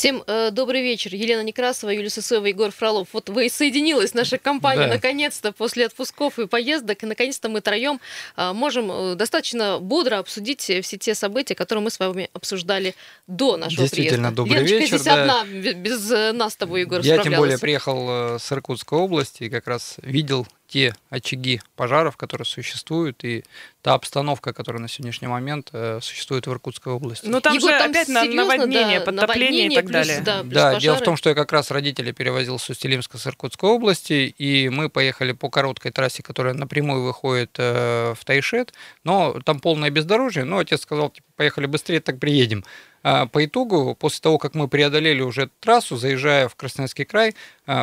Всем э, добрый вечер. Елена Некрасова, Юлия Сысоева, Егор Фролов. Вот вы и соединилась, наша компания, да. наконец-то, после отпусков и поездок. И, наконец-то, мы троем э, можем э, достаточно бодро обсудить все те события, которые мы с вами обсуждали до нашего Действительно, приезда. добрый Леночка вечер. здесь да. одна, без э, нас с тобой, Егор, Я тем более приехал э, с Иркутской области и как раз видел те очаги пожаров, которые существуют, и та обстановка, которая на сегодняшний момент э, существует в Иркутской области. Ну там Егор, же там опять на- серьезно, наводнение, да, подтопление и так плюс, далее. Да, плюс Да, дело в том, что я как раз родителей перевозил с Устилимска с Иркутской области, и мы поехали по короткой трассе, которая напрямую выходит э, в Тайшет, но там полное бездорожье, но отец сказал, типа, поехали быстрее, так приедем. А по итогу, после того, как мы преодолели уже трассу, заезжая в Красноярский край,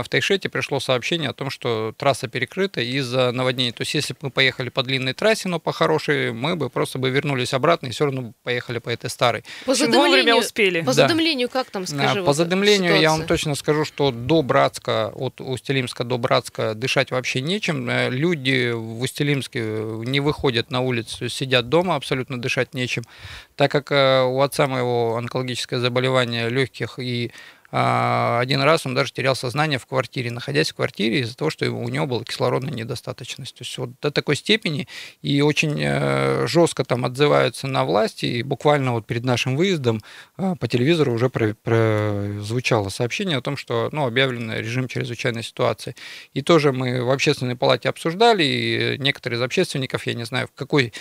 в Тайшете пришло сообщение о том, что трасса перекрыта из-за наводнений. То есть, если бы мы поехали по длинной трассе, но по хорошей, мы бы просто бы вернулись обратно и все равно поехали по этой старой. По задымлению, успели. по Да. задымлению как там, А, скажи? По вот задымлению я вам ситуация? точно скажу, что до Братска, от Устилимска до Братска дышать вообще нечем. Э, Люди в Устилимске не выходят на улицу, сидят дома, абсолютно дышать нечем. Так как э, у отца моего онкологическое заболевание легких и а, один раз он даже терял сознание в квартире, находясь в квартире из-за того, что у него была кислородная недостаточность. То есть вот до такой степени и очень э, жестко там отзываются на власти. И буквально вот перед нашим выездом э, по телевизору уже про- прозвучало сообщение о том, что ну, объявлен режим чрезвычайной ситуации. И тоже мы в общественной палате обсуждали, и некоторые из общественников, я не знаю, в какой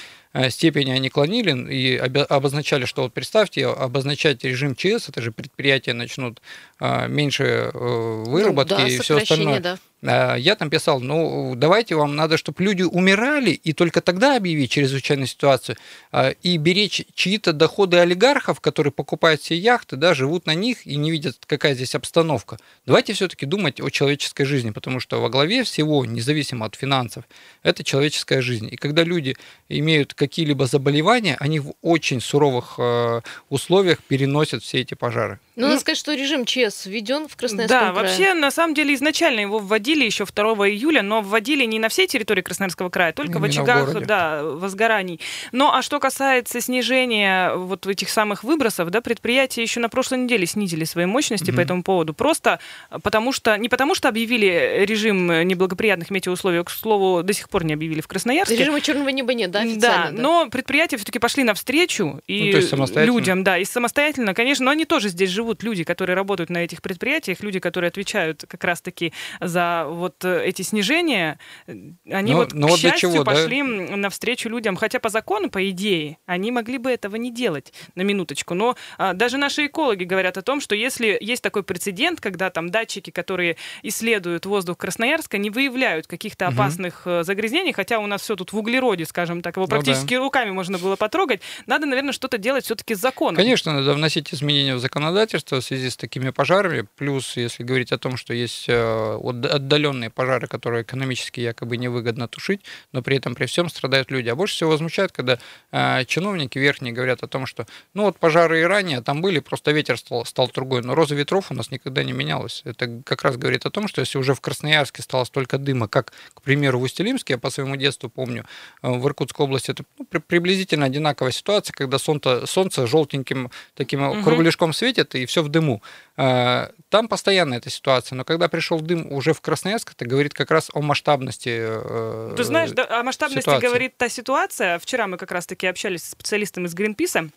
степени они клонили и обозначали, что вот представьте, обозначать режим ЧС, это же предприятия начнут э, меньше э, выработки ну, да, и все остальное. да. А, Я там писал, ну, давайте вам надо, чтобы люди умирали, и только тогда объявить чрезвычайную ситуацию, а, и беречь чьи-то доходы олигархов, которые покупают все яхты, да, живут на них и не видят, какая здесь обстановка. Давайте все-таки думать о человеческой жизни, потому что во главе всего, независимо от финансов, это человеческая жизнь. И когда люди имеют какие-либо заболевания, они в очень суровых э, условиях переносят все эти пожары. Ну, надо Ну, сказать, что режим ЧС введен в Красноярском Да, крае. вообще, на самом деле, изначально его вводили еще 2 июля, но вводили не на всей территории Красноярского края, только в Именно в очагах да, возгораний. Ну, а что касается снижения вот этих самых выбросов, да, предприятия еще на прошлой неделе снизили свои мощности Мгм. по этому поводу. Просто потому что, не потому что объявили режим неблагоприятных метеоусловий, к слову, до сих пор не объявили в Красноярске. Режима черного неба нет, да, Да, официально? да? но предприятия все-таки пошли навстречу и Ну, то есть самостоятельно? людям, да, и самостоятельно, конечно, но они тоже здесь живут, люди, которые работают на этих предприятиях, люди, которые отвечают как раз-таки за вот э, эти снижения, э, они Ну, вот, ну к вот счастью, чего, да? пошли м, навстречу людям, хотя по закону, по идее, они могли бы этого не делать, на минуточку, но а, даже наши экологи говорят о том, что если есть такой прецедент, когда там датчики, которые исследуют воздух Красноярска, не выявляют каких-то опасных э, загрязнений, хотя у нас все тут в углероде, скажем так, его Ну да. практически руками можно было потрогать, надо, наверное, что-то делать все-таки с законом. Конечно, надо вносить изменения в законодательство в связи с такими пожарами. Плюс, если говорить о том, что есть э, от- отдаленные пожары, которые экономически якобы невыгодно тушить, но при этом при всем страдают люди. А больше всего возмущает, когда э, чиновники верхние говорят о том, что ну вот пожары и ранее там были, просто ветер стал, стал другой. Но роза ветров у нас никогда не менялась. Это как раз говорит о том, что если уже в Красноярске стало столько дыма, как, к примеру, в Усть-Илимске, я по своему детству помню, э, в Иркутской области это ну, при- приблизительно одинаковая ситуация, когда солнце, солнце желтеньким таким Мгм. кругляшком светит, и все в дыму. Э, Там постоянно эта ситуация, но когда пришел дым уже в Красноярск, это говорит как раз о масштабности. э, Ты знаешь, да, о масштабности ситуации. говорит та ситуация. Вчера мы как раз-таки общались с специалистом из Гринписа,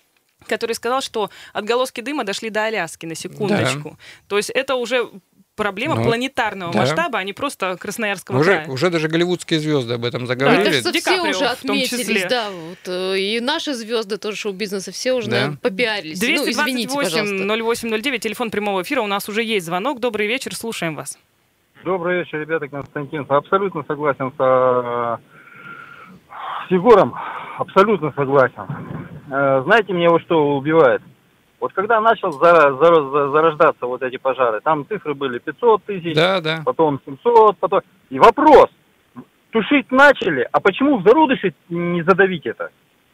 который сказал, что отголоски дыма дошли до Аляски, на секундочку. То есть это уже проблема Ну, планетарного да. масштаба, а не просто Красноярского уже, края. уже даже голливудские звезды об этом заговорили. кажется, Ди все Каприо уже отметились, да, вот, э, и наши звезды тоже шоу-бизнеса, все уже, Да. наверное, попиарились. Ну, извините, пожалуйста. 228 0809, телефон прямого эфира. У нас уже есть звонок. Добрый вечер, слушаем вас. Добрый вечер, ребята, Константин. Абсолютно согласен с, с Егором. Абсолютно согласен. Э, Знаете, мне вот что убивает? Вот когда начал зарождаться вот эти пожары, там цифры были 500 тысяч, Да, да. потом 700, потом... И вопрос, тушить начали, а почему в зародыше не задавить это?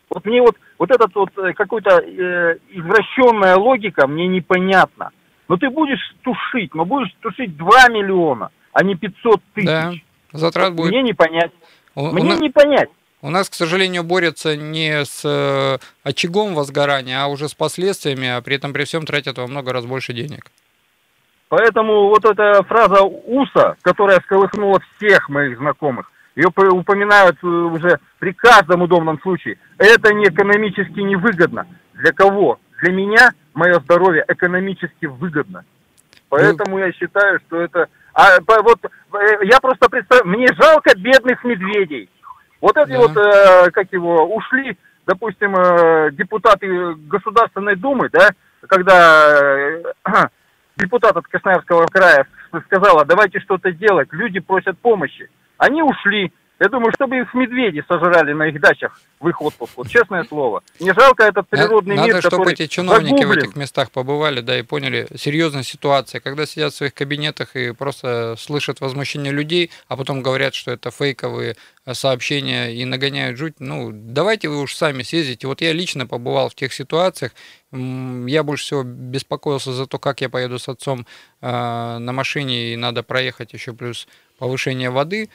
Вот мне вот, вот этот вот э, какой-то э, извращенная логика мне непонятна. Но ты будешь тушить, но будешь тушить 2 миллиона, а не 500 тысяч. Да. Затрат будет. Мне не понять. У- у Мне на- не понять. У нас, к сожалению, борются не с э, очагом возгорания, а уже с последствиями, а при этом при всем тратят во много раз больше денег. Поэтому вот эта фраза УСА, которая сколыхнула всех моих знакомых, ее упоминают э, уже при каждом удобном случае. Это не экономически невыгодно. Для кого? Для меня мое здоровье экономически выгодно. Поэтому ну... я считаю, что это... А вот э, я просто представляю, мне жалко бедных медведей. Вот эти да. вот, э, как его, ушли, допустим, э, депутаты Государственной Думы, да, когда э, депутат от Красноярского края сказала, давайте что-то делать, люди просят помощи. Они ушли. Я думаю, чтобы их медведи сожрали на их дачах в их отпуск. Вот честное слово. Не жалко этот природный Надо, мир, Надо, чтобы эти чиновники загублен. в этих местах побывали, да, и поняли серьезную ситуацию. Когда сидят в своих кабинетах и просто слышат возмущение людей, а потом говорят, что это фейковые э, сообщения и нагоняют жуть, ну, давайте вы уж сами съездите. Вот я лично побывал в тех ситуациях, я больше всего беспокоился за то, как я поеду с отцом э, на машине, и надо проехать еще плюс повышение воды, э,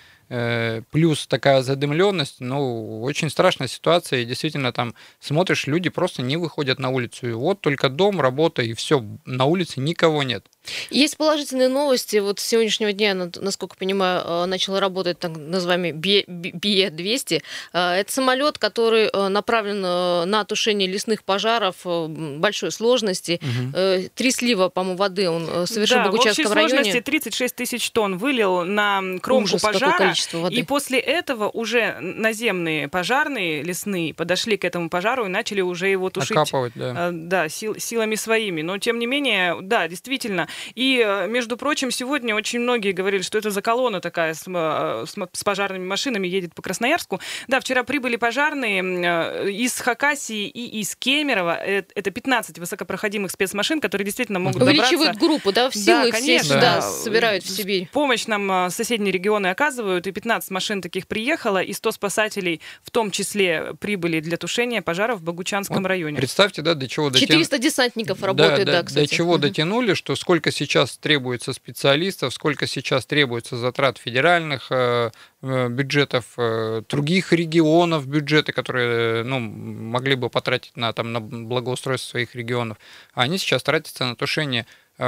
плюс такая задымленность, ну, очень страшная ситуация, и действительно там смотришь, люди просто не выходят на улицу, и вот только дом, работа, и все, на улице никого нет. Есть положительные новости. Вот с сегодняшнего дня, насколько понимаю, э, начал работать так называемый БИЕ-200. Э, это самолет, который э, направлен на тушение лесных пожаров большой сложности. Угу. Три слива, по-моему, воды он совершил да, в Богучарском районе. в общей сложности 36 тысяч тонн вылил на кромку Ужас, пожара. Воды. И после этого уже наземные пожарные лесные подошли к этому пожару и начали уже его тушить. Окапывать, да. Да, сил, силами своими. Но, тем не менее, да, действительно, и, э, между прочим, сегодня очень многие говорили, что это за колонна такая с, э, с, с пожарными машинами едет по Красноярску. Да, вчера прибыли пожарные э, из Хакасии и из Кемерово. Это 15 высокопроходимых спецмашин, которые действительно могут Увеличивают добраться. группу, да, в силу, да, и конечно. все сюда да. собирают в Сибирь. Помощь нам соседние регионы оказывают, и 15 машин таких приехало, и 100 спасателей в том числе прибыли для тушения пожаров в Богучанском вот районе. Представьте, да, до чего дотянули. 400 десантников работают, да, да, да кстати. До чего дотянули, что сколько сколько сейчас требуется специалистов, сколько сейчас требуется затрат федеральных э, э, бюджетов, э, других регионов бюджеты, которые ну, могли бы потратить на, там, на благоустройство своих регионов, а они сейчас тратятся на тушение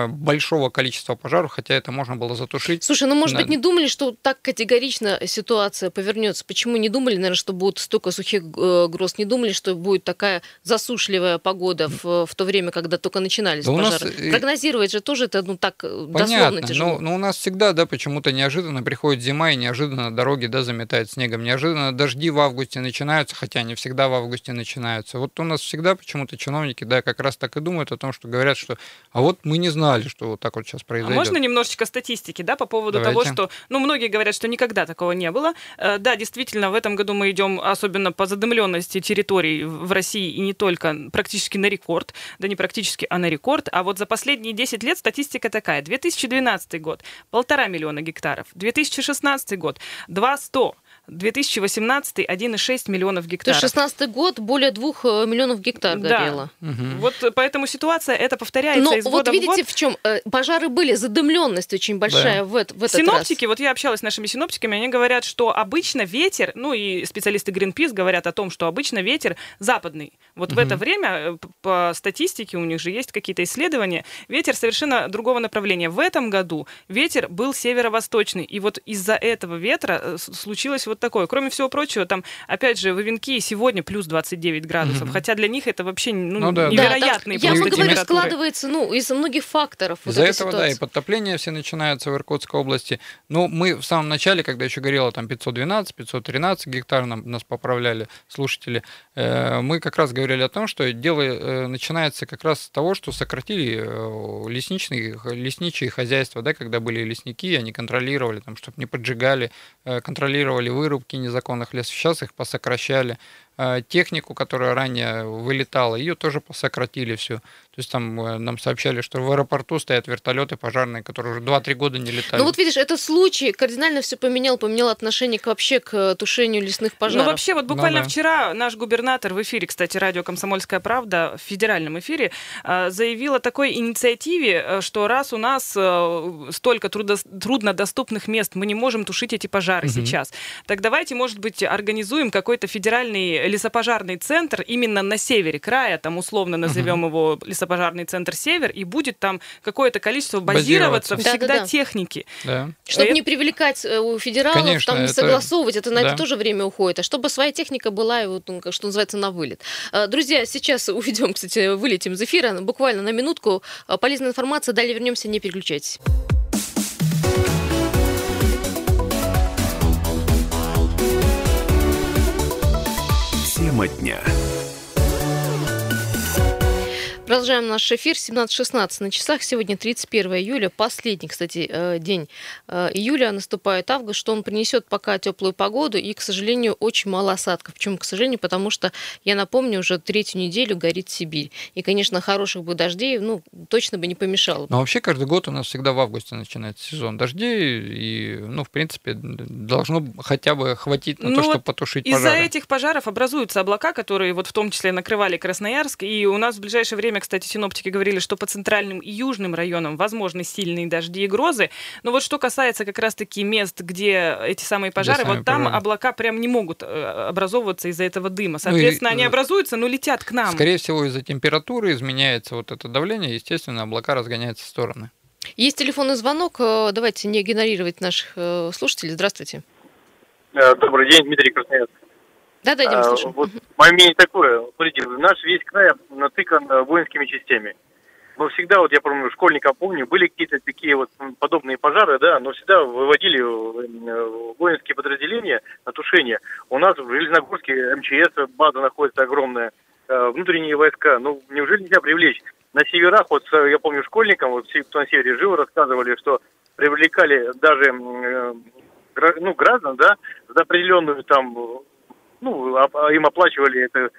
большого количества пожаров, хотя это можно было затушить. Слушай, ну может на... быть не думали, что так категорично ситуация повернется? Почему не думали, наверное, что будет столько сухих э, гроз? Не думали, что будет такая засушливая погода в, в то время, когда только начинались да пожары? Нас... Прогнозировать же тоже это ну так э, Понятно, дословно тяжело. Но, но у нас всегда, да, почему-то неожиданно приходит зима и неожиданно дороги, да, заметают снегом. Неожиданно дожди в августе начинаются, хотя они всегда в августе начинаются. Вот у нас всегда почему-то чиновники, да, как раз так и думают о том, что говорят, что а вот мы не знаем знали, что вот так вот сейчас произойдет. А можно немножечко статистики, да, по поводу Давайте. того, что, ну, многие говорят, что никогда такого не было. Э, да, действительно, в этом году мы идем, особенно по задымленности территорий в России и не только, практически на рекорд. Да не практически, а на рекорд. А вот за последние 10 лет статистика такая. 2012 год – полтора миллиона гектаров. 2016 год – 200. 2018 1,6 миллионов гектаров. То есть 16 год более 2 э, миллионов гектар да. горело. Угу. Вот поэтому ситуация это повторяется Но из вот года видите, в, год. в чем э, пожары были, задымленность очень большая да. в, в этот Синоптики, раз. вот я общалась с нашими синоптиками, они говорят, что обычно ветер, ну и специалисты Greenpeace говорят о том, что обычно ветер западный. Вот угу. в это время э, по статистике у них же есть какие-то исследования, ветер совершенно другого направления. В этом году ветер был северо-восточный, и вот из-за этого ветра случилось вот такое. Кроме всего прочего, там, опять же, в Ивенке сегодня плюс 29 градусов, угу. хотя для них это вообще ну, ну, да, невероятные да, Я говорю, складывается ну, из многих факторов. Из-за вот этого, ситуации. да, и подтопления все начинаются в Иркутской области. Но мы в самом начале, когда еще горело там 512, 513 гектар, нам, нас поправляли слушатели, э, мы как раз говорили о том, что дело э, начинается как раз с того, что сократили э, лесничные, лесничие хозяйства, да, когда были лесники, они контролировали, там, чтобы не поджигали, э, контролировали вырубки незаконных лесов. Сейчас их посокращали. Технику, которая ранее вылетала, ее тоже сократили все. То есть там э, нам сообщали, что в аэропорту стоят вертолеты пожарные, которые уже 2-3 года не летали. Ну вот видишь, этот случай кардинально все поменял, поменял отношение к, вообще к тушению лесных пожаров. Ну вообще вот буквально ну, да. вчера наш губернатор в эфире, кстати, радио «Комсомольская правда» в федеральном эфире э, заявил о такой инициативе, э, что раз у нас столько трудо, труднодоступных мест, мы не можем тушить эти пожары угу. сейчас, так давайте, может быть, организуем какой-то федеральный лесопожарный центр именно на севере края, там условно назовем угу. его лесопожарный центр «Север», и будет там какое-то количество базироваться, базироваться. всегда да, да, техники. Да. Чтобы это... не привлекать э, у федералов, Конечно, там не это... согласовывать, это на да. это тоже время уходит, а чтобы своя техника была, вот, ну, что называется, на вылет. А, друзья, сейчас уведем, кстати, вылетим из эфира, буквально на минутку. А, полезная информация, далее вернемся, не переключайтесь. Тема дня. Продолжаем наш эфир. 17.16 на часах. Сегодня 31 июля. Последний, кстати, э, день э, июля. Наступает август, что он принесет пока теплую погоду и, к сожалению, очень мало осадков. Почему, к сожалению? Потому что, я напомню, уже третью неделю горит Сибирь. И, конечно, хороших бы дождей, ну, точно бы не помешало. Но вообще каждый год у нас всегда в августе начинается сезон дождей. И, ну, в принципе, должно хотя бы хватить на ну, то, чтобы потушить из-за пожары. Из-за этих пожаров образуются облака, которые вот в том числе накрывали Красноярск. И у нас в ближайшее время кстати, синоптики говорили, что по центральным и южным районам возможны сильные дожди и грозы. Но вот что касается как раз-таки мест, где эти самые пожары, вот там пожары. облака прям не могут э, образовываться из-за этого дыма. Соответственно, ну и, они образуются, но летят к нам. Скорее всего, из-за температуры изменяется вот это давление, естественно, облака разгоняются в стороны. Есть телефонный звонок. Э, давайте не игнорировать наших э, слушателей. Здравствуйте. Добрый день, Дмитрий Красноярск. Да, да, Дима, слушаю. Вот мое мнение такое. Смотрите, наш весь край натыкан э, воинскими частями. Но всегда, вот я помню, школьника помню, были какие-то такие вот подобные пожары, да, но всегда выводили э, воинские подразделения на тушение. У нас в Железногорске МЧС база находится огромная, э, внутренние войска. Ну, неужели нельзя привлечь? На северах, вот я помню, школьникам, вот кто на севере жил, рассказывали, что привлекали даже ну, граждан, да, за определенную там ну, им оплачивали это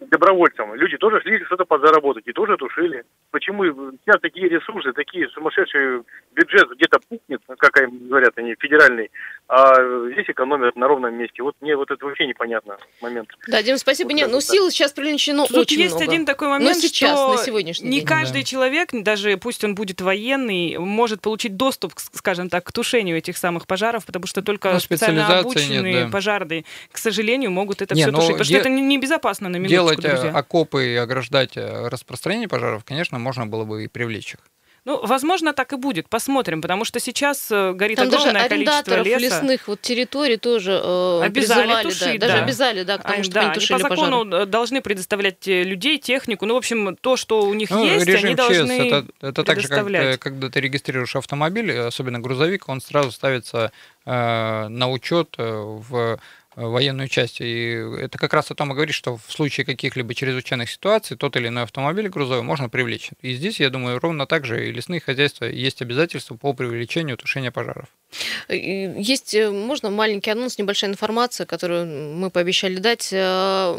добровольцам. Люди тоже шли что-то подзаработать и тоже тушили. Почему сейчас такие ресурсы, такие сумасшедшие бюджет где-то пухнет, как им говорят они, федеральный, а здесь экономят на ровном месте. Вот мне вот это вообще непонятно момент. Да, Дим, спасибо. Вот Нет, ну сил сейчас привлечено Тут очень есть много. один такой момент, Но сейчас, что на сегодняшний не день. каждый да. человек, даже пусть он будет военный, может получить доступ, скажем так, к тушению этих самых пожаров, потому что только ну, специально обученные нет, да. пожарные, к сожалению, могут это не, все тушить. Потому что это небезопасно на минуточку, Делать э, друзья. окопы и ограждать э, распространение пожаров, конечно, можно было бы и привлечь их. Ну, возможно, так и будет. Посмотрим, потому что сейчас э, горит Там огромное даже количество леса. лесных вот территорий тоже э, обязали тушить, да, да. даже обязали, да, к тому, а, чтобы да. они тушили по закону пожары. должны предоставлять э, людей, технику. Ну, в общем, то, что у них ну, есть, режим они должны это, это так же, как когда ты регистрируешь автомобиль, особенно грузовик, он сразу ставится э, на учет э, в Э, военную часть. И это как раз о том и говорит, что в случае каких-либо чрезвычайных ситуаций тот или иной автомобиль грузовой можно привлечь. И здесь, я думаю, ровно так же и лесные хозяйства есть обязательства по привлечению тушения пожаров. Есть, э, можно маленький анонс, небольшая информация, которую мы пообещали дать. Э,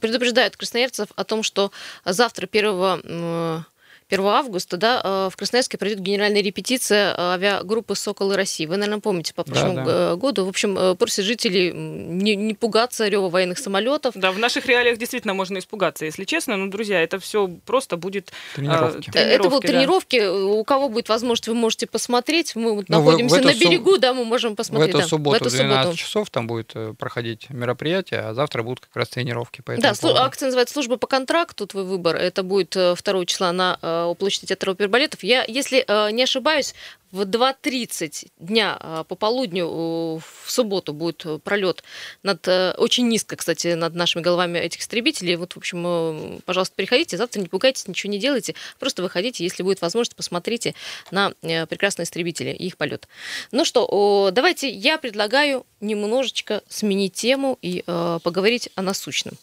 предупреждает красноярцев о том, что завтра 1 1 августа да, э, в Красноярске пройдет генеральная репетиция э, авиагруппы «Соколы России». Вы, наверное, помните по прошлому да, да. году. В общем, э, просят жителей не, не пугаться рева военных самолетов. Да, в наших реалиях действительно можно испугаться, если честно. Но, друзья, это все просто будет тренировки. тренировки это будут да. тренировки. У кого будет возможность, вы можете посмотреть. Мы ну, находимся в, в на берегу, суб... да, мы можем посмотреть. В эту да, субботу в, эту 12 субботу. часов там будет проходить мероприятие, а завтра будут как раз тренировки. По да, акция называется «Служба по контракту», твой выбор. Это будет 2 числа на площади театра опербалетов. Я, если э, не ошибаюсь, в 2.30 дня э, по полудню в субботу будет пролет над, э, очень низко, кстати, над нашими головами этих истребителей. Вот, в общем, пожалуйста, приходите. Завтра не пугайтесь, ничего не делайте. Просто выходите, если будет возможность, посмотрите на прекрасные истребители и их полет. Ну что, давайте я предлагаю немножечко сменить тему и поговорить о насущном.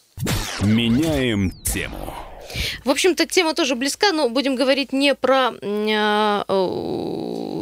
Меняем тему. В общем-то, тема тоже близка, но будем говорить не про, а,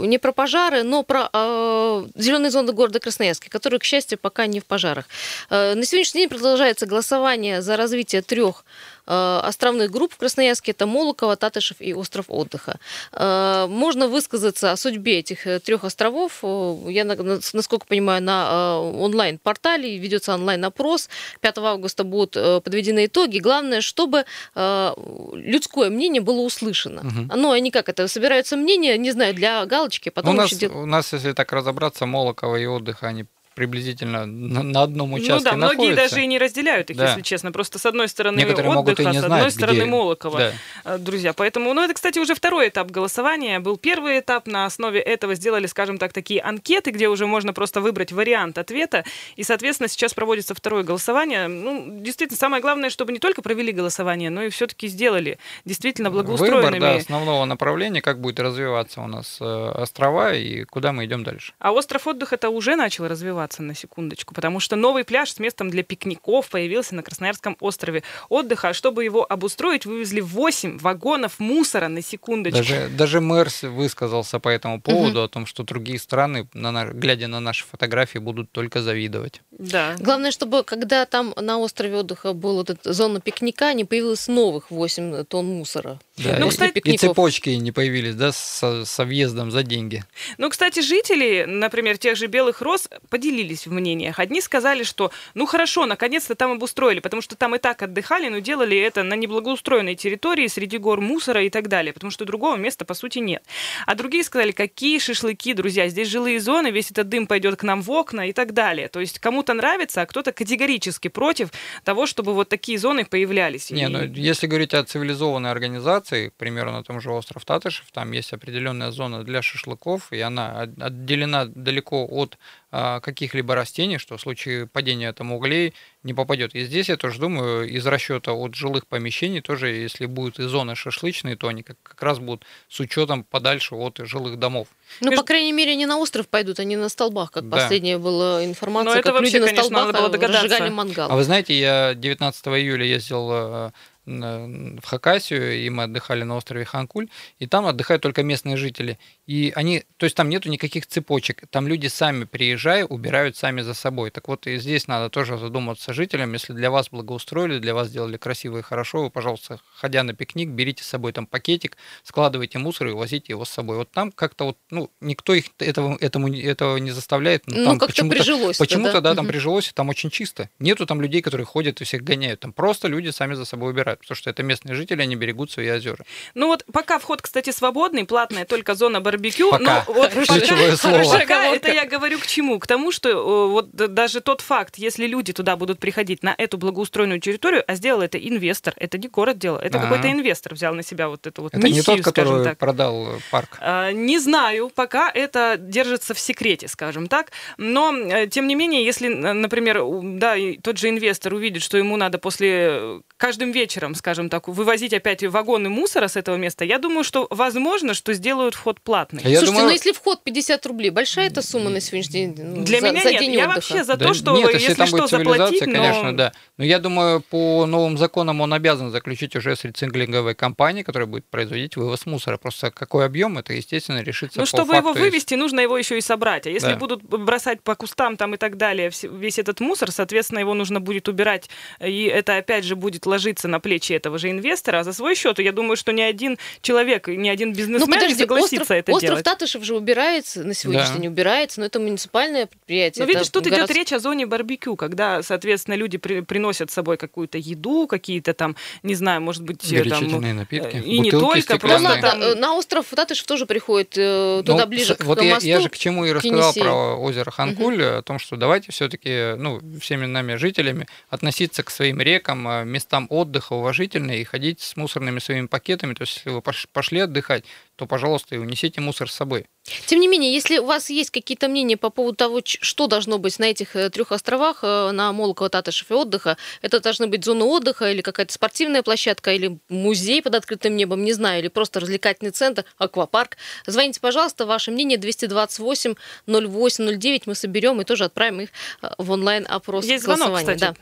не про пожары, но про э, зеленые зоны города Красноярска, которые, к счастью, пока не в пожарах. Э, на сегодняшний день продолжается голосование за развитие трех Э, островных групп в Красноярске. Это Молоково, Татышев и остров отдыха. Э, можно высказаться о судьбе этих э, трех островов. Я, насколько понимаю, на онлайн-портале ведется онлайн-опрос. 5 августа будут подведены итоги. Главное, чтобы людское мнение было услышано. Угу. Ну, они как это, собираются мнения, не знаю, для галочки, потом у нас, дел... у нас, если так разобраться, Молоково и отдыха, они приблизительно на, на одном участке Ну да, находятся. многие даже и не разделяют их, да. если честно. Просто с одной стороны Некоторые отдых, а с одной знать, стороны где... Молокова. Да. А, друзья, поэтому, ну это, кстати, уже второй этап голосования. Был первый этап, на основе этого сделали, скажем так, такие анкеты, где уже можно просто выбрать вариант ответа. И, соответственно, сейчас проводится второе голосование. Ну, действительно, самое главное, чтобы не только провели голосование, но и все-таки сделали действительно благоустроенными. Выбор, да, основного направления, как будет развиваться у нас э, острова и куда мы идем дальше. А остров отдыха это уже начал развиваться развиваться на секундочку, потому что новый пляж с местом для пикников появился на Красноярском острове отдыха. А чтобы его обустроить, вывезли 8 вагонов мусора на секундочку. Даже, даже мэр высказался по этому поводу, угу. о том, что другие страны, на, глядя на наши фотографии, будут только завидовать. Да. Главное, чтобы когда там на острове отдыха была вот эта зона пикника, не появилось новых 8 тонн мусора. Да, ну, и, кстати, и цепочки не появились, да, со, со въездом за деньги. Ну, кстати, жители, например, тех же Белых Роз поделились в мнениях. Одни сказали, что, ну хорошо, наконец-то там обустроили, потому что там и так отдыхали, но делали это на неблагоустроенной территории, среди гор мусора и так далее, потому что другого места, по сути, нет. А другие сказали, какие шашлыки, друзья, здесь жилые зоны, весь этот дым пойдет к нам в окна и так далее. То есть кому-то нравится, а кто-то категорически против того, чтобы вот такие зоны появлялись. Не, и... ну если говорить о цивилизованной организации, локации, к примеру, на том же остров Татышев, там есть определенная зона для шашлыков, и она отделена далеко от а, каких-либо растений, что в случае падения там углей не попадет. И здесь я тоже думаю, из расчета от жилых помещений тоже, если будут и зоны шашлычные, то они как, как раз будут с учетом подальше от жилых домов. Ну, Между... по крайней мере, они на остров пойдут, они на столбах, как да. последняя была информация, Но как это вообще, люди на конечно, столбах надо было догадаться. мангал. А вы знаете, я 19 июля ездил э, в Хакасию, и мы отдыхали на острове Ханкуль, и там отдыхают только местные жители. И они, то есть там нету никаких цепочек, там люди сами приезжая, убирают сами за собой. Так вот и здесь надо тоже задуматься жителям, если для вас благоустроили, для вас сделали красиво и хорошо, вы, пожалуйста, ходя на пикник, берите с собой там пакетик, складывайте мусор и возите его с собой. Вот там как-то вот, ну, никто их этого, этому, этого не заставляет. Ну, там как-то прижилось. Почему-то, да, да там угу. прижилось, и там очень чисто. Нету там людей, которые ходят и всех гоняют. Там просто люди сами за собой убирают, потому что это местные жители, они берегут свои озера. Ну вот пока вход, кстати, свободный, платная только зона бар барбекю. Пока. Ну, вот Ключевое слово. Пока это я говорю к чему? К тому, что вот даже тот факт, если люди туда будут приходить на эту благоустроенную территорию, а сделал это инвестор, это не город делал, это А-а-а. какой-то инвестор взял на себя вот эту вот это миссию, не тот, который так. продал парк? А, не знаю, пока это держится в секрете, скажем так. Но, э, тем не менее, если, например, да, тот же инвестор увидит, что ему надо после э, каждым вечером, скажем так, вывозить опять вагоны мусора с этого места, я думаю, что возможно, что сделают вход платный бесплатный. А я Слушайте, думаю... ну если вход 50 рублей, большая эта сумма на сегодняшний день? Ну, Для за, меня за нет. День я отдыха. вообще за да то, что нет, если, если там что, будет заплатить, но... конечно, да. Но я думаю, по новым законам он обязан заключить уже с рециклинговой компанией, которая будет производить вывоз мусора. Просто какой объем, это, естественно, решится Ну, чтобы его вывести, есть... нужно его еще и собрать. А если да. будут бросать по кустам там и так далее весь этот мусор, соответственно, его нужно будет убирать, и это опять же будет ложиться на плечи этого же инвестора. А за свой счет, я думаю, что ни один человек, ни один бизнесмен ну, подожди, не согласится остров, это Остров делать. Татышев же убирается, на сегодняшний да. день убирается, но это муниципальное предприятие. Но видишь, тут город... идет речь о зоне барбекю, когда, соответственно, люди при, приносят с собой какую-то еду, какие-то там, не знаю, может быть, там... напитки, и не только, просто ну, там... Э, на остров Татышев тоже приходит э, туда ну, ближе вот к я, мосту. Я же к чему и рассказал про озеро Ханкуль, угу. о том, что давайте все-таки, ну, всеми нами жителями относиться к своим рекам, э, местам отдыха уважительно и ходить с мусорными своими пакетами. То есть, если вы пошли отдыхать, то, пожалуйста, и унесите мусор с собой. Тем не менее, если у вас есть какие-то мнения по поводу того, что должно быть на этих э, трех островах, э, на Молоково, Татышев и отдыха, это должны быть зона отдыха или какая-то спортивная площадка, или музей под открытым небом, не знаю, или просто развлекательный центр, аквапарк. Звоните, пожалуйста, ваше мнение 228 08 09, мы соберем и тоже отправим их э, в онлайн-опрос. Есть звонок, кстати. Да.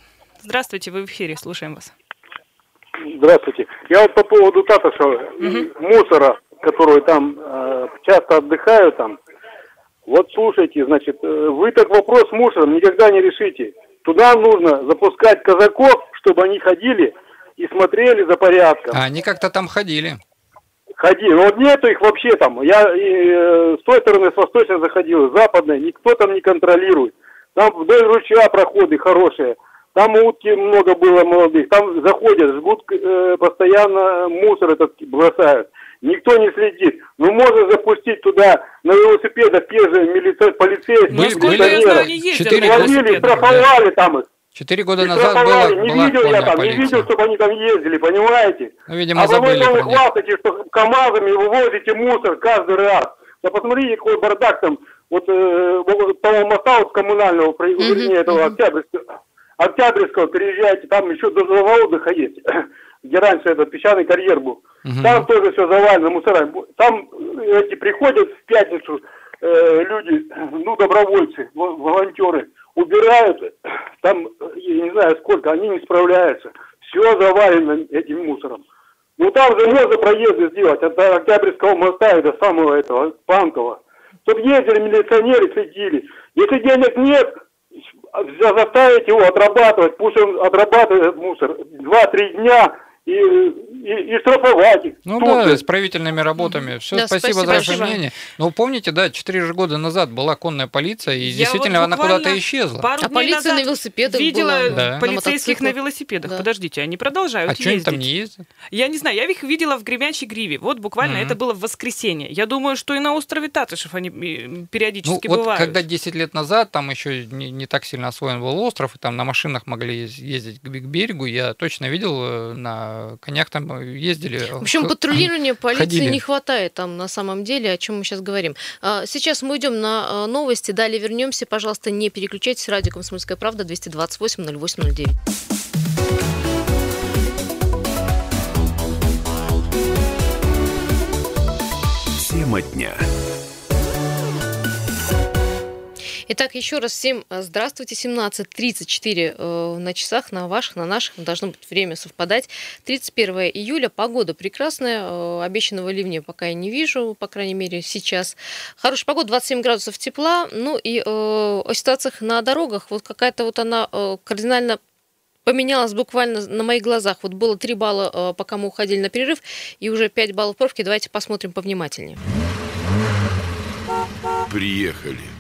Здравствуйте, вы в эфире, слушаем вас. Здравствуйте. Я вот по поводу Татышева, угу. мусора которые там э, часто отдыхают там, вот слушайте, значит, э, вы этот вопрос с мусором никогда не решите. Туда нужно запускать казаков, чтобы они ходили и смотрели за порядком. А они как-то там ходили. Ходили. Но вот нету их вообще там. Я э, с той стороны, с восточной заходил, с западной, никто там не контролирует. Там вдоль ручья проходы хорошие. Там утки много было молодых. Там заходят, жгут э, постоянно мусор этот бросают. Никто не следит. Ну, можно запустить туда на велосипедах те же милиция, полицейские, Мы- Насколько были- я знаю, они ездят Четыре на года- Ловили, штрафовали там их. Четыре года И назад была, не была видел я там, не полиция. видел, чтобы они там ездили, понимаете? Ну, видимо, а забыли вы про них. хвастаетесь, что КАМАЗами вывозите мусор каждый раз. Да посмотрите, какой бардак там, вот э, того моста вот коммунального, про- вернее, этого Октябрьского, Октябрьского, переезжаете, там еще до завода есть, где раньше этот песчаный карьер был. Мгм. Там тоже все завалено мусорами. Там эти приходят в пятницу э, люди, ну, добровольцы, во- волонтеры, убирают, там, я не знаю сколько, они не справляются. Все завалено этим мусором. Ну, там же можно проезды сделать от Октябрьского моста и до самого этого, Панкова. Чтобы ездили милиционеры, следили. Если денег нет, за- заставить его отрабатывать, пусть он отрабатывает этот мусор два-три дня и, и, и штрафовать их. Ну Тут да, же. исправительными работами. Все, Да, спасибо, спасибо за большое. мнение. Но помните, да, четыре же года назад была конная полиция, и Я действительно вот она куда-то исчезла. Пару А полиция назад на велосипедах видела была, Да. полицейских на на, велосипедах. Да. Подождите, они продолжают А что они ездить. там не ездят? Я не знаю, я их видела в Гремячей Гриве. Вот буквально Мгм. это было в воскресенье. Я думаю, что и на острове Татышев они э, Ну, периодически вот бывают. когда 10 лет назад там еще не, не так сильно освоен был остров, и там на машинах могли ез- ездить к, берегу, я точно видел, э, на конях там э, ездили. В общем, патрулирования полиции ходили. не хватает там на самом деле, о чем мы сейчас говорим. А, Сейчас мы уйдем на а, новости, далее вернемся. Пожалуйста, не переключайтесь. Радио «Комсомольская правда» 228 08 09. Тема дня. Итак, еще раз всем э, здравствуйте. 17.34 э, на часах, на ваших, на наших. Должно быть время совпадать. 31 июля. Погода прекрасная. э, Обещанного ливня пока я не вижу, по крайней мере, сейчас. Хорошая погода, 27 градусов тепла. Ну и о ситуациях на дорогах. Вот какая-то вот она кардинально поменялась буквально на моих глазах. Вот было 3 балла, пока мы уходили на перерыв, и уже 5 баллов пробки. Давайте посмотрим повнимательнее. Приехали.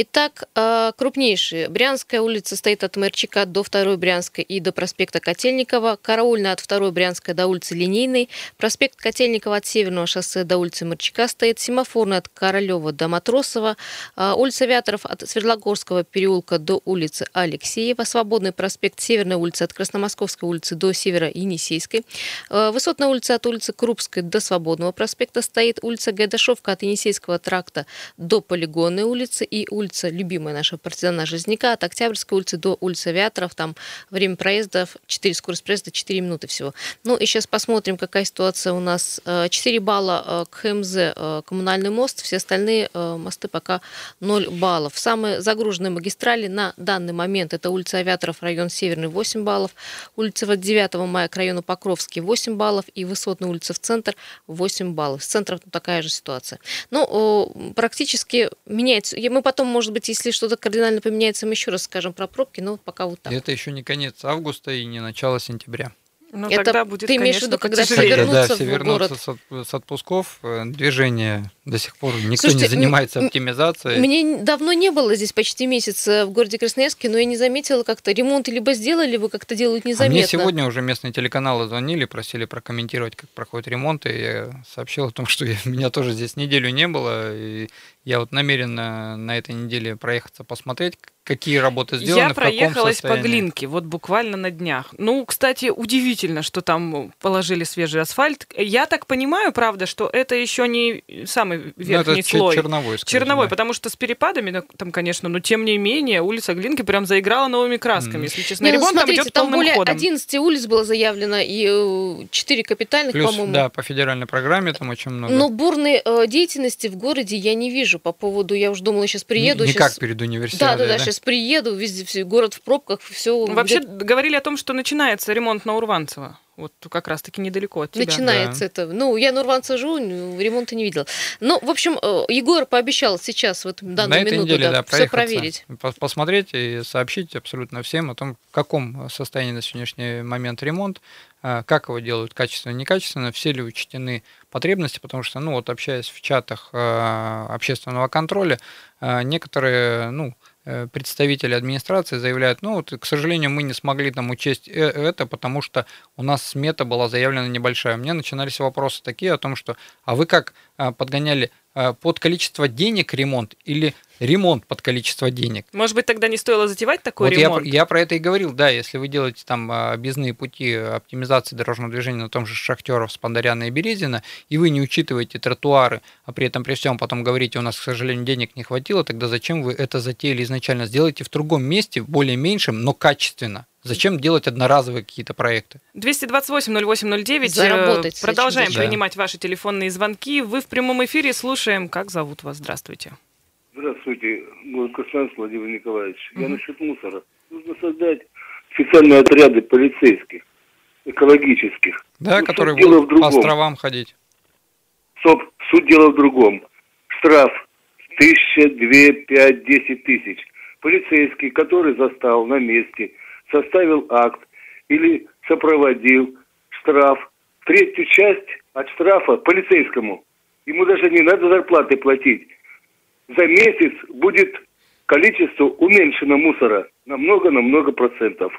Итак, э, крупнейшие. Брянская улица стоит от Мерчика до 2 Брянской и до проспекта Котельникова. Караульная от 2 Брянской до улицы Линейной. Проспект Котельникова от Северного шоссе до улицы Мерчика стоит. Семафорная от Королева до Матросова. Э, Улица Авиаторов от Свердлогорского переулка до улицы Алексеева. Свободный проспект Северная улица от Красномосковской улицы до Севера Енисейской. Э, Высотная улица от улицы Крупской до Свободного проспекта стоит. Улица Гайдашовка от Енисейского тракта до Полигонной улицы и улица, любимая наша партизана Жизняка, от Октябрьской улицы до улицы Авиаторов. Там время проезда 4, скорость проезда 4 минуты всего. Ну и сейчас посмотрим, какая ситуация у нас. Э, 4 балла э, к ХМЗ э, коммунальный мост, все остальные э, мосты пока 0 баллов. Самые загруженные магистрали на данный момент это улица Авиаторов, район Северный 8 баллов, улица вот 9 мая к району Покровский 8 баллов и Высотная улица в центр 8 баллов. С центром такая же ситуация. Ну, практически меняется. Мы потом, может быть, если что-то кардинально поменяется, мы еще раз скажем про пробки, но пока вот так. И это еще не конец августа и не начало сентября. Ну, Это тогда будет, ты имеешь в виду, когда все вернутся да, в все город. вернутся с, от- с отпусков, э, движение до сих пор никто Слушайте, не занимается оптимизацией. Мне давно не было здесь почти месяц в городе Красноярске, но я не заметила как-то ремонт либо сделали, либо как-то делают А незаметно. мне сегодня уже местные телеканалы звонили, просили прокомментировать, как проходит ремонт, и я сообщил о том, что я- меня тоже здесь неделю не было, и я вот намерен на, этой неделе проехаться, посмотреть, какие работы сделаны, Я в каком проехалась по. Глинке, вот буквально на днях. Ну, кстати, удивительно, что там положили свежий асфальт. Я так понимаю, правда, что это еще не самый Ну, верхний это чер- слой. черновой, скорее, Черновой, да. потому что с перепадами ну, там, конечно, но тем не менее улица Глинки прям заиграла новыми красками, Мгм. если честно. Не, ну, Ремонт там смотрите, идет там полным более ходом. 11 улиц было заявлено, и 4 капитальных, Плюс, по-моему. да, по федеральной программе там очень много. Но бурной э, деятельности в городе я не вижу по поводу, я уже думала, сейчас приеду. не, как перед Да, универсиадой, да, да, сейчас приеду, везде все, город в пробках, все. Вообще говорили о том, что начинается ремонт на Урванцево. Вот как раз-таки недалеко от тебя. Начинается Да. это. Ну, я на Урванце живу, н- ремонта не видела. Ну, в общем, э, Егор пообещал сейчас, вот в данную На минуту, неделе, да, все проехаться, проверить. пос- посмотреть и сообщить абсолютно всем о том, в каком состоянии на сегодняшний момент ремонт, а, как его делают качественно, некачественно, все ли учтены потребности, потому что, ну, вот общаясь в чатах а, общественного контроля, некоторые, ну, э, представители администрации заявляют, ну, вот, к сожалению, мы не смогли там учесть э- это, потому что у нас смета была заявлена небольшая. У меня начинались вопросы такие о том, что, а вы как подгоняли а, под количество денег ремонт или ремонт под количество денег? Может быть, тогда не стоило затевать такой Вот я, ремонт? про- я про это и говорил, да, если вы делаете там а, объездные пути оптимизации дорожного движения на том же Шахтеров, Спандаряна и Березина, и вы не учитываете тротуары, а при этом при всем потом говорите, у нас, к сожалению, денег не хватило, тогда зачем вы это затеяли изначально? Сделайте в другом месте, более меньшем, но качественно. Зачем делать одноразовые какие-то проекты? 228-08-09. Заработать Э, Продолжаем зачем? Да. принимать ваши телефонные звонки. Вы в прямом эфире слушаем. Как зовут вас? Здравствуйте. Здравствуйте, город Владимир Николаевич. Я насчет мусора. Нужно создать специальные отряды полицейских, экологических. Да, Ну, которые будут в другом. по островам ходить. Стоп, суть дела в другом. Штраф тысяча, две, пять, десять тысяч. Полицейский, который застал на месте, составил акт или сопроводил штраф, третью часть от штрафа полицейскому. Ему даже не надо зарплаты платить. За месяц будет количество уменьшено мусора на много-на много процентов.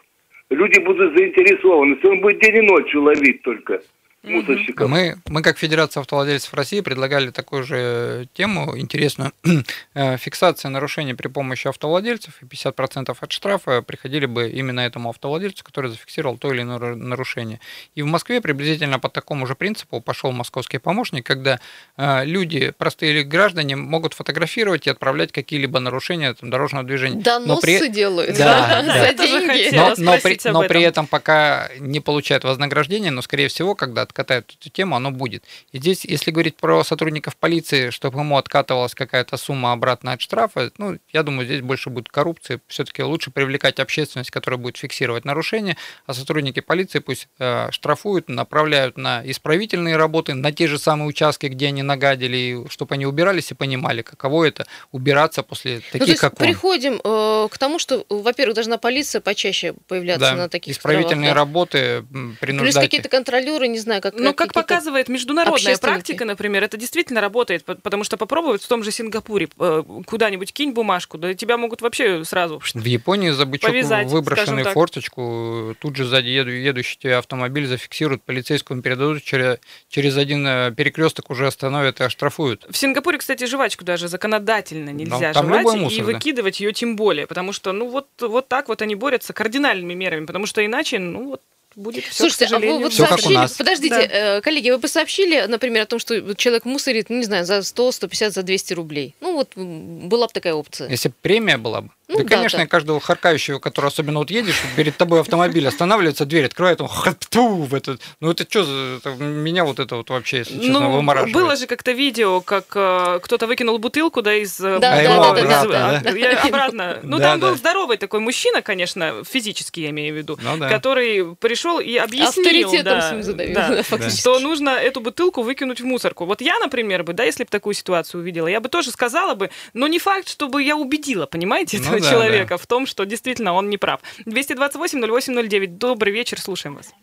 Люди будут заинтересованы. Если он будет день и ночью ловить только мусорщиков. Мы, мы, как Федерация автовладельцев России, предлагали такую же тему интересную. Э, Фиксация нарушений при помощи автовладельцев, и 50% от штрафа приходили бы именно этому автовладельцу, который зафиксировал то или иное нарушение. И в Москве приблизительно по такому же принципу пошел московский помощник, когда э, люди, простые граждане, могут фотографировать и отправлять какие-либо нарушения там, дорожного движения. Но Доносы при- делают Да, за да. Тоже деньги. но, но, при, но при этом. этом пока не получают вознаграждение, но, скорее всего, когда откатают эту тему, оно будет. И здесь, если говорить про сотрудников полиции, чтобы ему откатывалась какая-то сумма обратно от штрафа, ну, я думаю, здесь больше будет коррупции. Все-таки лучше привлекать общественность, которая будет фиксировать нарушения, а сотрудники полиции пусть э, штрафуют, направляют на исправительные работы, на те же самые участки, где они нагадили, чтобы они убирались и понимали, каково это убираться после Ну, таких, то есть как он. приходим э, к тому, что, во-первых, должна полиция почаще появляться Да, на таких исправительные островах, да. работы м, Плюс принуждать. какие-то контролеры, не знаю, как Ну, как какие-то- показывает международная практика, например, это действительно работает, по- потому что попробовать в том же Сингапуре э, куда-нибудь кинь бумажку, да тебя могут вообще сразу... В Японии за бычок Повязать, выброшенный форточку, тут же сзади еду, едущий тебе автомобиль зафиксируют, полицейскому передадут, через, через один перекресток уже остановят и оштрафуют. В Сингапуре, кстати, жвачку даже законодательно нельзя там жевать любой и мусор, да. выкидывать ее тем более, потому что, ну, вот, вот так вот они борются кардинальными мерами, потому что иначе, ну, вот будет все, Слушайте, к сожалению. а вы вот Всё как у сообщили, нас. подождите, Да. э, коллеги, вы бы сообщили, например, о том, что человек мусорит, ну, не знаю, за 100, 150, за 200 рублей. Ну, вот была бы такая опция. Если бы премия была бы. Ну да, да, конечно, да. и каждого харкающего, который особенно вот едешь, перед тобой автомобиль останавливается, дверь открывает, он хату в этот. Ну это что за... это меня вот это вот вообще, если честно, Ну, вымораживает. было же как-то видео, как э, кто-то выкинул бутылку, да, из... э, Да, А да, ему да, да, да, обратно, да. а, я обратно. Ну, Да, там был да. здоровый такой мужчина, конечно, физически я имею в виду, Ну да. который пришел и объяснил, Авторитетом да, задавил, да, да, что нужно эту бутылку выкинуть в мусорку. Вот я, например, бы, да, если бы такую ситуацию увидела, я бы тоже сказала бы, но не факт, чтобы я убедила, понимаете, Ну этого да, человека в том, что действительно он не прав. 228-08-09, добрый вечер, слушаем вас.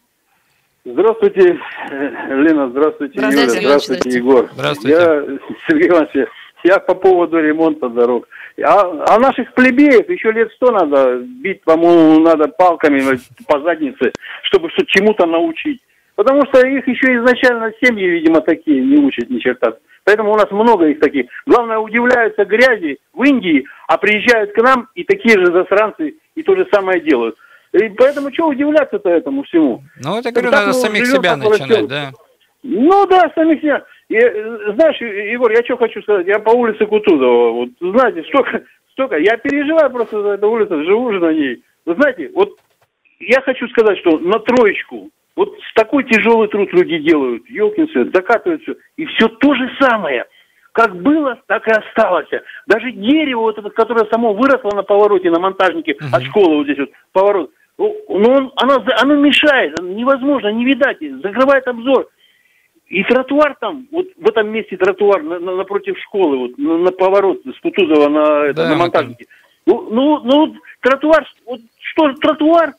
Здравствуйте, Лена, здравствуйте, Здравствуйте, Юля, здравствуйте. Егор. Здравствуйте. Я, Сергей Иванович, я по поводу ремонта дорог. А, а наших плебеев еще лет сто надо бить, по-моему, надо палками по заднице, чтобы что чему-то научить. Потому что их еще изначально семьи, видимо, такие не учат ни черта. Поэтому у нас много их таких. Главное, удивляются грязи в Индии, а приезжают к нам и такие же засранцы и то же самое делают. И поэтому что удивляться-то этому всему? Ну, это, говорю, надо самих себя начинать, да. Ну да, самих себя. И, э, знаешь, Егор, я что хочу сказать, я по улице Кутузова, вот, знаете, столько, столько, я переживаю просто за эту улицу, живу же на ней. Вы знаете, вот я хочу сказать, что на троечку, вот такой тяжелый труд люди делают, елкин свет, закатывают все, и все то же самое. Как было, так и осталось. Даже дерево, вот это, которое само выросло на повороте, на монтажнике от школы вот здесь вот, поворот, Ну, она, она мешает, невозможно, не видать, закрывает обзор. И тротуар там, вот в этом месте тротуар на, на, напротив школы, вот на, на поворот с Кутузова на, это, да, на Монтажнике. Ну, ну, ну, тротуар, вот что тротуар,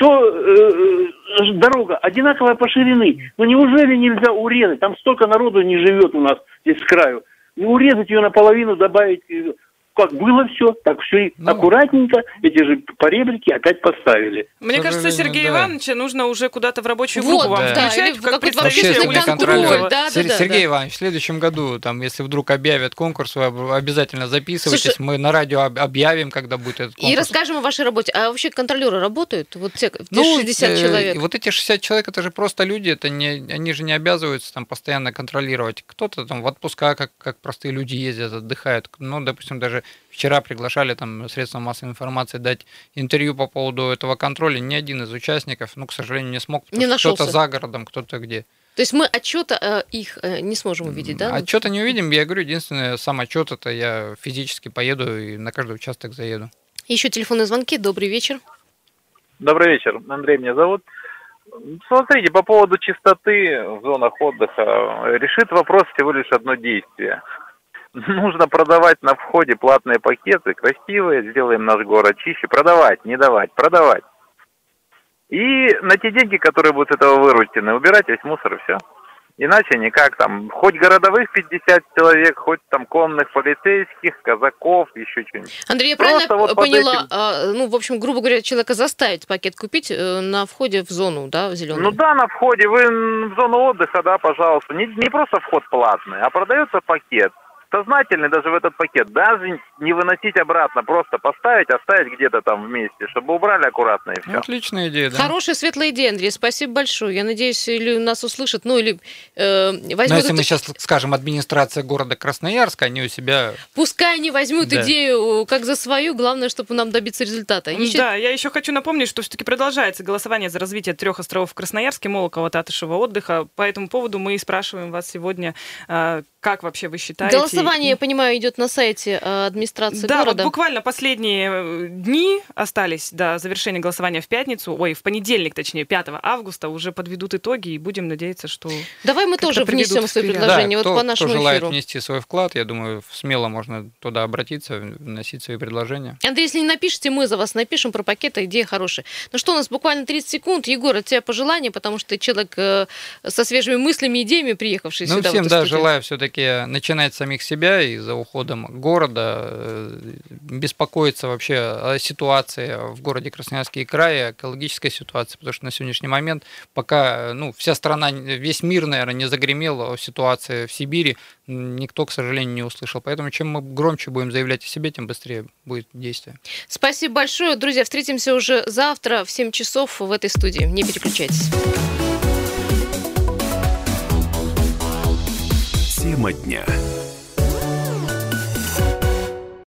что э, э, дорога одинаковая по ширины. Ну неужели нельзя урезать? Там столько народу не живет у нас здесь с краю. Ну урезать ее наполовину, добавить э, как было все, так все и ну, аккуратненько эти же поребрики опять поставили. Мне кажется, Сергея да. Ивановича нужно уже куда-то в рабочую группу вот, вам да. включать, да. как представителя контроля. Да, да, да, Сергей да. Иванович, в следующем году, там, если вдруг объявят конкурс, вы обязательно записывайтесь, Слушай, мы на радио объявим, когда будет этот конкурс. И расскажем о вашей работе. А вообще контролеры работают? Вот те, те ну, 60 э, человек? Вот эти 60 человек, это же просто люди, это не, они же не обязываются там постоянно контролировать. Кто-то там в отпуска, как, как простые люди ездят, отдыхают. Ну, допустим, даже Вчера приглашали там средства массовой информации дать интервью по поводу этого контроля. Ни один из участников, ну, к сожалению, не смог, потому не что кто-то за городом, кто-то где. То есть мы отчета э, их э, не сможем увидеть, да? Отчета не увидим. Я говорю, единственное, сам отчет это я физически поеду и на каждый участок заеду. Еще телефонные звонки. Добрый вечер. Добрый вечер. Андрей меня зовут. Смотрите, по поводу чистоты в зонах отдыха решит вопрос всего лишь одно действие. Нужно продавать на входе платные пакеты, красивые, сделаем наш город чище. Продавать, не давать, продавать. И на те деньги, которые будут этого выручены, убирать весь мусор и все. Иначе никак там, хоть городовых 50 человек, хоть там конных полицейских, казаков, еще что-нибудь. Андрей, я Просто правильно вот поняла, этим... а, ну, в общем, грубо говоря, человека заставить пакет купить э, на входе в зону, да, в зеленую? Ну да, на входе, вы в зону отдыха, да, пожалуйста. Не, не просто вход платный, а продается пакет сознательный даже в этот пакет, даже не выносить обратно, просто поставить, оставить где-то там вместе, чтобы убрали аккуратно и все. Отличная идея, да. Хорошая, светлая идея, Андрей, спасибо большое. Я надеюсь, или нас услышат, ну или э, возьмут... Но если мы сейчас скажем администрация города Красноярска, они у себя... Пускай они возьмут да. идею как за свою, главное, чтобы нам добиться результата. Еще... Да, я еще хочу напомнить, что все-таки продолжается голосование за развитие трех островов в Красноярске, Молокова, Татышева, отдыха. По этому поводу мы и спрашиваем вас сегодня, э, как вообще вы считаете? Голосование, я понимаю, идет на сайте э, администрации да, города. Да, вот буквально последние э, дни остались до завершения голосования в пятницу, ой, в понедельник, точнее, 5 августа уже подведут итоги, и будем надеяться, что Давай мы тоже внесем свои предложения да, вот кто, по нашему кто желает эфиру. внести свой вклад, я думаю, смело можно туда обратиться, вносить свои предложения. Андрей, если не напишите, мы за вас напишем про пакеты, идея хорошая. Ну что, у нас буквально 30 секунд. Егор, от тебя пожелания, потому что ты человек э, со свежими мыслями, идеями, приехавший ну, сюда. Всем, да, желаю все-таки все-таки начинать с самих себя и за уходом города, э, беспокоиться вообще о ситуации в городе Красноярске и крае, экологической ситуации, потому что на сегодняшний момент пока ну, вся страна, весь мир, наверное, не загремел о ситуации в Сибири, никто, к сожалению, не услышал. Поэтому чем мы громче будем заявлять о себе, тем быстрее будет действие. Спасибо большое. Друзья, встретимся уже завтра в 7 часов в этой студии. Не переключайтесь. Тема дня.